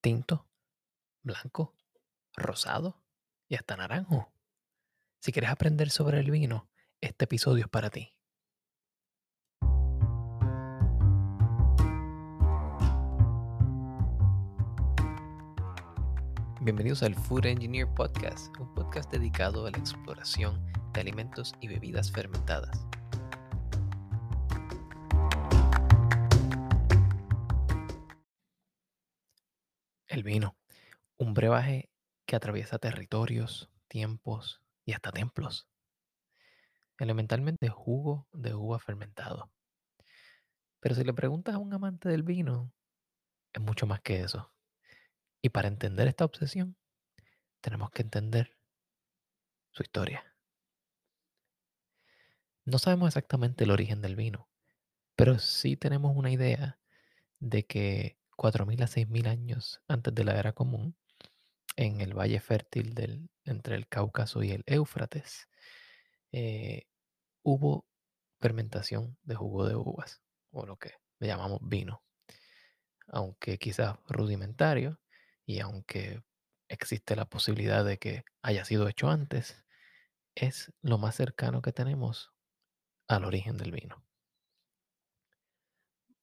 tinto, blanco, rosado y hasta naranjo. Si quieres aprender sobre el vino, este episodio es para ti. Bienvenidos al Food Engineer Podcast, un podcast dedicado a la exploración de alimentos y bebidas fermentadas. El vino, un brebaje que atraviesa territorios, tiempos y hasta templos. Elementalmente jugo de uva fermentado. Pero si le preguntas a un amante del vino, es mucho más que eso. Y para entender esta obsesión, tenemos que entender su historia. No sabemos exactamente el origen del vino, pero sí tenemos una idea de que 4.000 a 6.000 años antes de la era común, en el valle fértil del, entre el Cáucaso y el Éufrates, eh, hubo fermentación de jugo de uvas, o lo que le llamamos vino. Aunque quizás rudimentario, y aunque existe la posibilidad de que haya sido hecho antes, es lo más cercano que tenemos al origen del vino.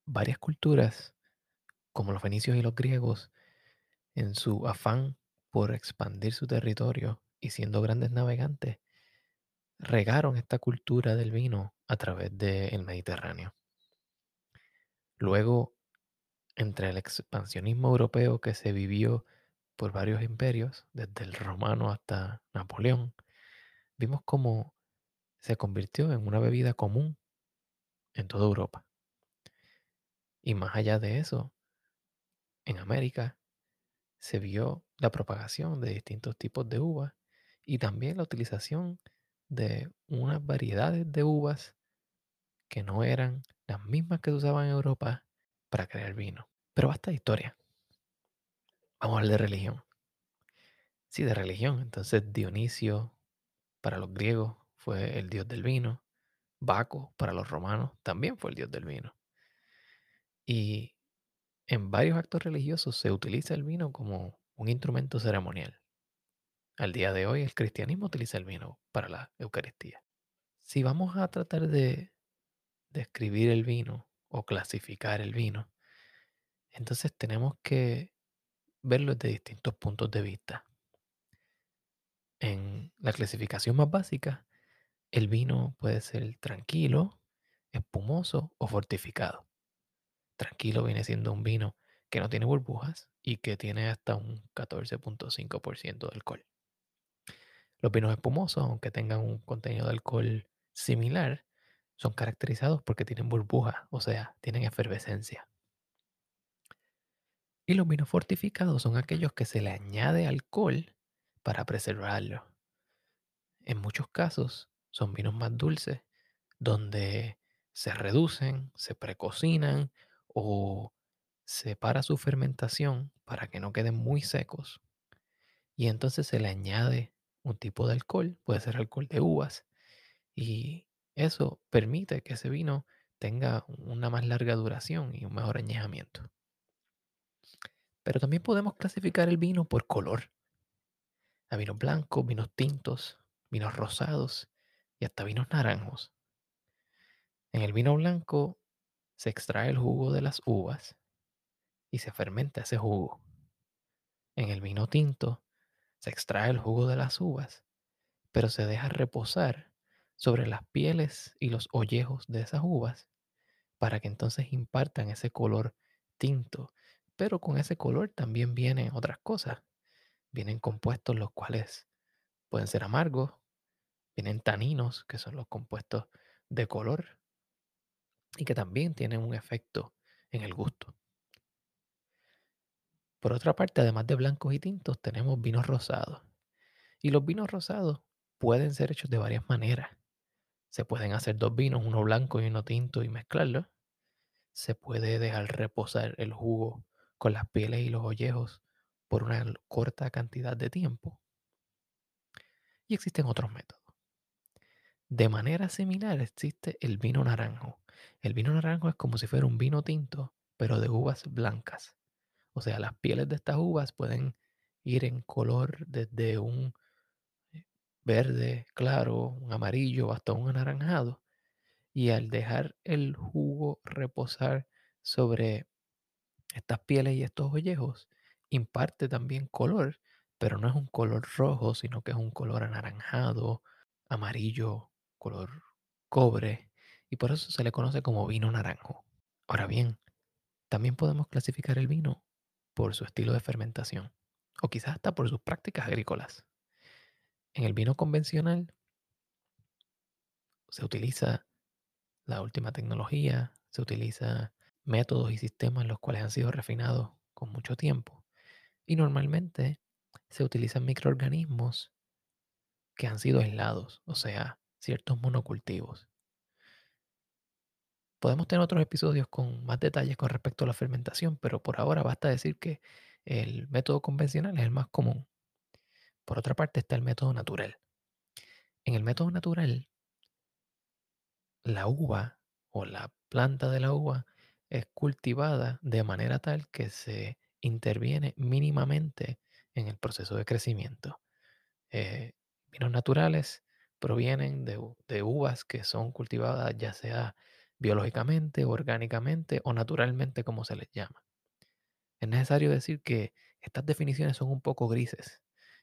Varias culturas, como los fenicios y los griegos, en su afán por expandir su territorio y siendo grandes navegantes, regaron esta cultura del vino a través del Mediterráneo. Luego, entre el expansionismo europeo que se vivió por varios imperios, desde el romano hasta Napoleón, vimos cómo se convirtió en una bebida común en toda Europa. Y más allá de eso, en América se vio la propagación de distintos tipos de uvas y también la utilización de unas variedades de uvas que no eran las mismas que se usaban en Europa para crear vino. Pero basta de historia. Vamos a hablar de religión. Sí, de religión. Entonces Dionisio para los griegos fue el dios del vino. Baco para los romanos también fue el dios del vino. Y en varios actos religiosos se utiliza el vino como un instrumento ceremonial. Al día de hoy el cristianismo utiliza el vino para la Eucaristía. Si vamos a tratar de describir el vino o clasificar el vino, entonces tenemos que verlo desde distintos puntos de vista. En la clasificación más básica, el vino puede ser tranquilo, espumoso o fortificado. Tranquilo viene siendo un vino que no tiene burbujas y que tiene hasta un 14.5% de alcohol. Los vinos espumosos, aunque tengan un contenido de alcohol similar, son caracterizados porque tienen burbujas, o sea, tienen efervescencia. Y los vinos fortificados son aquellos que se le añade alcohol para preservarlo. En muchos casos son vinos más dulces, donde se reducen, se precocinan o se para su fermentación para que no queden muy secos. Y entonces se le añade un tipo de alcohol, puede ser alcohol de uvas, y eso permite que ese vino tenga una más larga duración y un mejor añejamiento. Pero también podemos clasificar el vino por color. Hay vinos blancos, vinos tintos, vinos rosados y hasta vinos naranjos. En el vino blanco se extrae el jugo de las uvas y se fermenta ese jugo. En el vino tinto se extrae el jugo de las uvas, pero se deja reposar sobre las pieles y los ollejos de esas uvas para que entonces impartan ese color tinto. Pero con ese color también vienen otras cosas. Vienen compuestos los cuales pueden ser amargos, vienen taninos, que son los compuestos de color, y que también tienen un efecto en el gusto. Por otra parte, además de blancos y tintos, tenemos vinos rosados. Y los vinos rosados pueden ser hechos de varias maneras. Se pueden hacer dos vinos, uno blanco y uno tinto, y mezclarlos. Se puede dejar reposar el jugo con las pieles y los ollejos por una corta cantidad de tiempo. Y existen otros métodos. De manera similar existe el vino naranjo. El vino naranjo es como si fuera un vino tinto, pero de uvas blancas. O sea, las pieles de estas uvas pueden ir en color desde un eh, verde claro, un amarillo, hasta un anaranjado. Y al dejar el jugo reposar sobre estas pieles y estos ollejos, imparte también color, pero no es un color rojo, sino que es un color anaranjado, amarillo, color cobre, y por eso se le conoce como vino naranjo. Ahora bien, también podemos clasificar el vino por su estilo de fermentación, o quizás hasta por sus prácticas agrícolas. En el vino convencional se utiliza la última tecnología, se utiliza métodos y sistemas los cuales han sido refinados con mucho tiempo. Y normalmente se utilizan microorganismos que han sido aislados, o sea, ciertos monocultivos. Podemos tener otros episodios con más detalles con respecto a la fermentación, pero por ahora basta decir que el método convencional es el más común. Por otra parte está el método natural. En el método natural, la uva o la planta de la uva es cultivada de manera tal que se interviene mínimamente en el proceso de crecimiento. Eh, vinos naturales provienen de, de uvas que son cultivadas ya sea biológicamente, orgánicamente o naturalmente, como se les llama. Es necesario decir que estas definiciones son un poco grises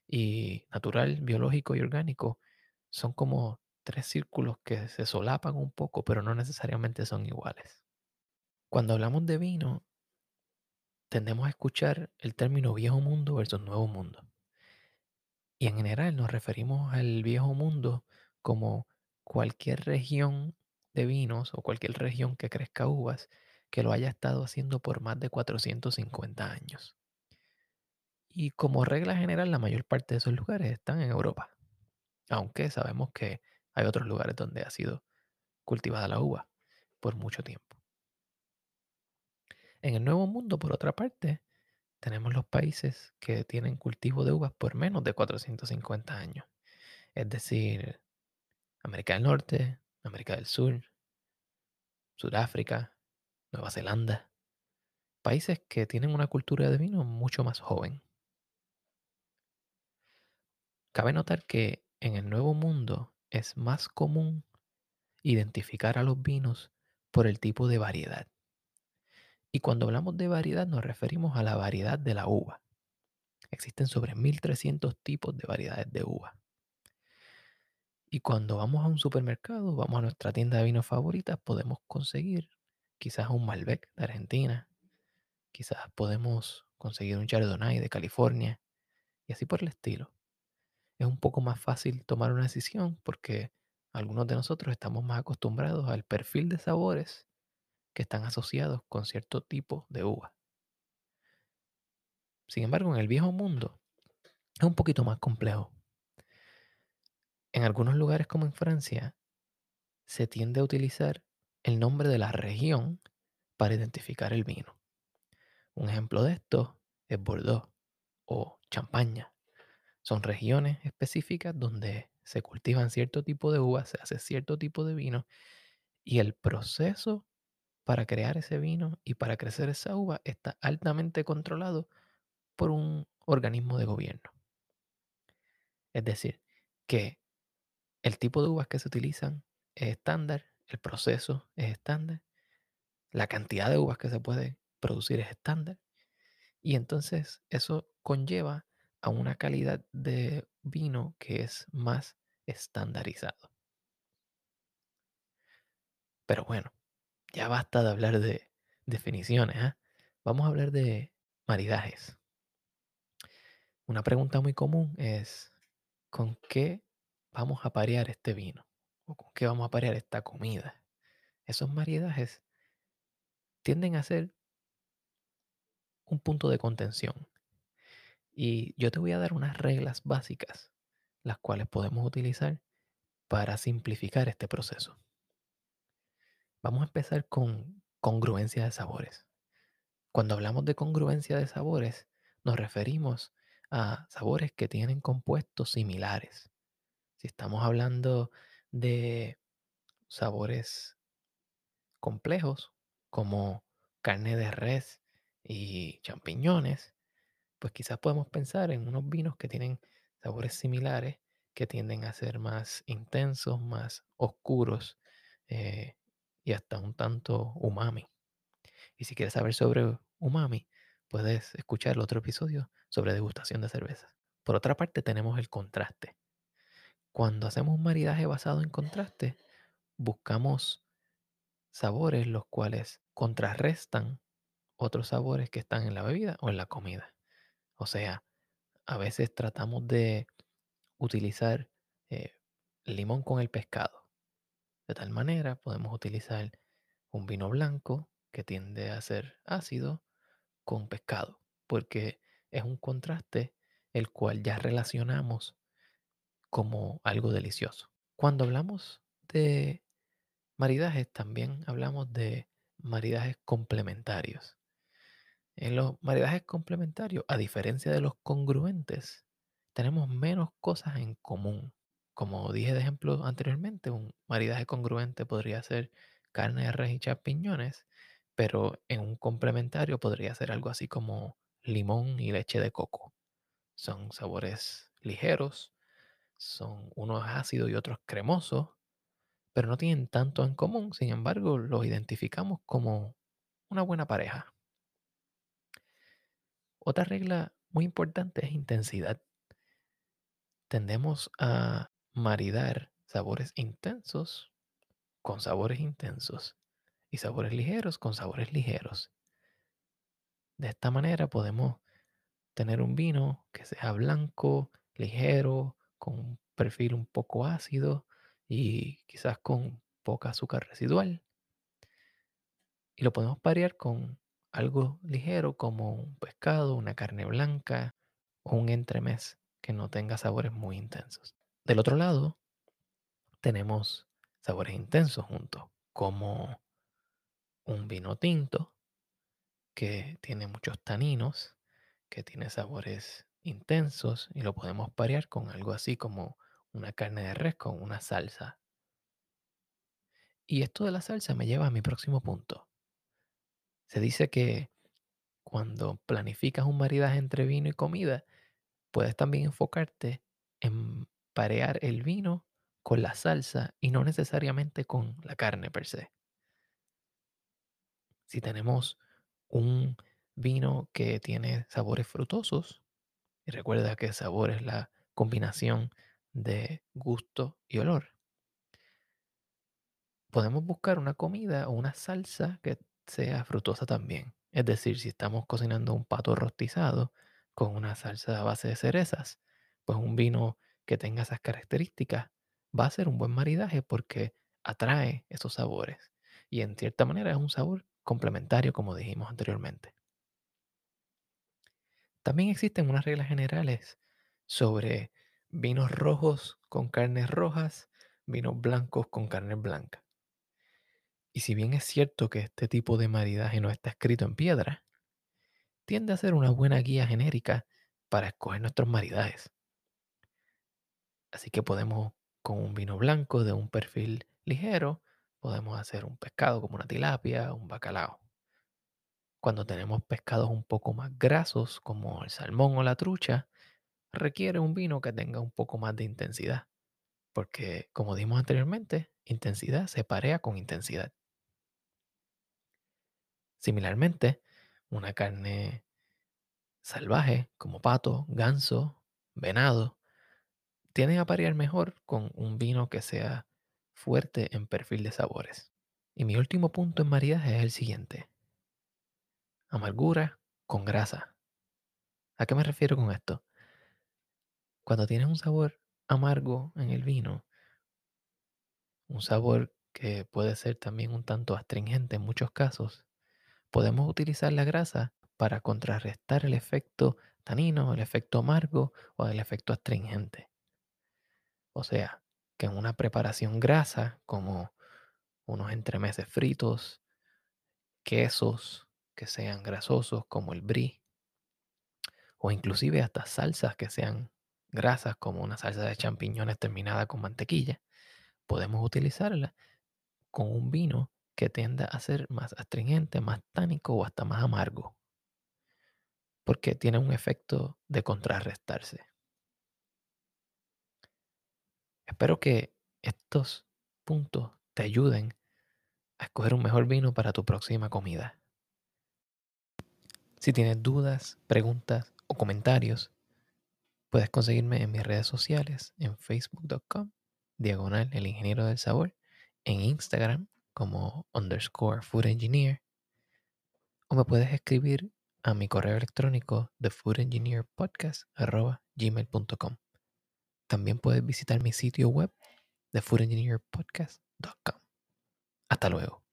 y natural, biológico y orgánico son como tres círculos que se solapan un poco, pero no necesariamente son iguales. Cuando hablamos de vino, tendemos a escuchar el término viejo mundo versus nuevo mundo. Y en general nos referimos al viejo mundo como cualquier región de vinos o cualquier región que crezca uvas que lo haya estado haciendo por más de 450 años. Y como regla general, la mayor parte de esos lugares están en Europa. Aunque sabemos que hay otros lugares donde ha sido cultivada la uva por mucho tiempo. En el Nuevo Mundo, por otra parte, tenemos los países que tienen cultivo de uvas por menos de 450 años. Es decir, América del Norte, América del Sur, Sudáfrica, Nueva Zelanda. Países que tienen una cultura de vino mucho más joven. Cabe notar que en el Nuevo Mundo es más común identificar a los vinos por el tipo de variedad. Y cuando hablamos de variedad nos referimos a la variedad de la uva. Existen sobre 1300 tipos de variedades de uva. Y cuando vamos a un supermercado, vamos a nuestra tienda de vinos favoritas, podemos conseguir quizás un Malbec de Argentina, quizás podemos conseguir un Chardonnay de California y así por el estilo. Es un poco más fácil tomar una decisión porque algunos de nosotros estamos más acostumbrados al perfil de sabores que están asociados con cierto tipo de uva. Sin embargo, en el viejo mundo es un poquito más complejo. En algunos lugares como en Francia, se tiende a utilizar el nombre de la región para identificar el vino. Un ejemplo de esto es Bordeaux o Champaña. Son regiones específicas donde se cultivan cierto tipo de uvas, se hace cierto tipo de vino y el proceso para crear ese vino y para crecer esa uva está altamente controlado por un organismo de gobierno. Es decir, que el tipo de uvas que se utilizan es estándar, el proceso es estándar, la cantidad de uvas que se puede producir es estándar y entonces eso conlleva a una calidad de vino que es más estandarizado. Pero bueno, ya basta de hablar de definiciones. ¿ah? Vamos a hablar de maridajes. Una pregunta muy común es, ¿con qué vamos a parear este vino? ¿O con qué vamos a parear esta comida? Esos maridajes tienden a ser un punto de contención. Y yo te voy a dar unas reglas básicas, las cuales podemos utilizar para simplificar este proceso. Vamos a empezar con congruencia de sabores. Cuando hablamos de congruencia de sabores, nos referimos a sabores que tienen compuestos similares. Si estamos hablando de sabores complejos como carne de res y champiñones, pues quizás podemos pensar en unos vinos que tienen sabores similares, que tienden a ser más intensos, más oscuros eh, y hasta un tanto umami. Y si quieres saber sobre umami, puedes escuchar el otro episodio sobre degustación de cerveza. Por otra parte, tenemos el contraste. Cuando hacemos un maridaje basado en contraste, buscamos sabores los cuales contrarrestan otros sabores que están en la bebida o en la comida. O sea, a veces tratamos de utilizar eh, limón con el pescado. De tal manera podemos utilizar un vino blanco que tiende a ser ácido con pescado, porque es un contraste el cual ya relacionamos como algo delicioso. Cuando hablamos de maridajes, también hablamos de maridajes complementarios. En los maridajes complementarios, a diferencia de los congruentes, tenemos menos cosas en común. Como dije de ejemplo anteriormente, un maridaje congruente podría ser carne de res y champiñones, pero en un complementario podría ser algo así como limón y leche de coco. Son sabores ligeros, son unos ácidos y otros cremosos, pero no tienen tanto en común, sin embargo los identificamos como una buena pareja. Otra regla muy importante es intensidad. Tendemos a maridar sabores intensos con sabores intensos y sabores ligeros con sabores ligeros. De esta manera podemos tener un vino que sea blanco, ligero, con un perfil un poco ácido y quizás con poca azúcar residual. Y lo podemos parear con algo ligero como un pescado, una carne blanca o un entremés que no tenga sabores muy intensos. Del otro lado, tenemos sabores intensos juntos, como un vino tinto que tiene muchos taninos, que tiene sabores intensos y lo podemos parear con algo así como una carne de res con una salsa. Y esto de la salsa me lleva a mi próximo punto. Se dice que cuando planificas un maridaje entre vino y comida, puedes también enfocarte en parear el vino con la salsa y no necesariamente con la carne per se. Si tenemos un vino que tiene sabores frutosos, y recuerda que sabor es la combinación de gusto y olor, podemos buscar una comida o una salsa que sea frutosa también. Es decir, si estamos cocinando un pato rostizado con una salsa a base de cerezas, pues un vino que tenga esas características va a ser un buen maridaje porque atrae esos sabores. Y en cierta manera es un sabor complementario, como dijimos anteriormente. También existen unas reglas generales sobre vinos rojos con carnes rojas, vinos blancos con carnes blancas. Y si bien es cierto que este tipo de maridaje no está escrito en piedra, tiende a ser una buena guía genérica para escoger nuestros maridajes. Así que podemos, con un vino blanco de un perfil ligero, podemos hacer un pescado como una tilapia o un bacalao. Cuando tenemos pescados un poco más grasos, como el salmón o la trucha, requiere un vino que tenga un poco más de intensidad. Porque, como dijimos anteriormente, intensidad se parea con intensidad. Similarmente, una carne salvaje como pato, ganso, venado, tienden a parear mejor con un vino que sea fuerte en perfil de sabores. Y mi último punto en maridaje es el siguiente. Amargura con grasa. ¿A qué me refiero con esto? Cuando tienes un sabor amargo en el vino, un sabor que puede ser también un tanto astringente en muchos casos, podemos utilizar la grasa para contrarrestar el efecto tanino, el efecto amargo o el efecto astringente. O sea, que en una preparación grasa, como unos entremeses fritos, quesos que sean grasosos como el brie, o inclusive hasta salsas que sean grasas como una salsa de champiñones terminada con mantequilla, podemos utilizarla con un vino que tienda a ser más astringente, más tánico o hasta más amargo. porque tiene un efecto de contrarrestarse. Espero que estos puntos te ayuden a escoger un mejor vino para tu próxima comida. Si tienes dudas, preguntas o comentarios, puedes conseguirme en mis redes sociales en facebook.com, diagonal el ingeniero del sabor, en Instagram como underscore food engineer, o me puedes escribir a mi correo electrónico thefoodengineerpodcast.gmail.com. También puedes visitar mi sitio web thefoodengineerpodcast.com. Hasta luego.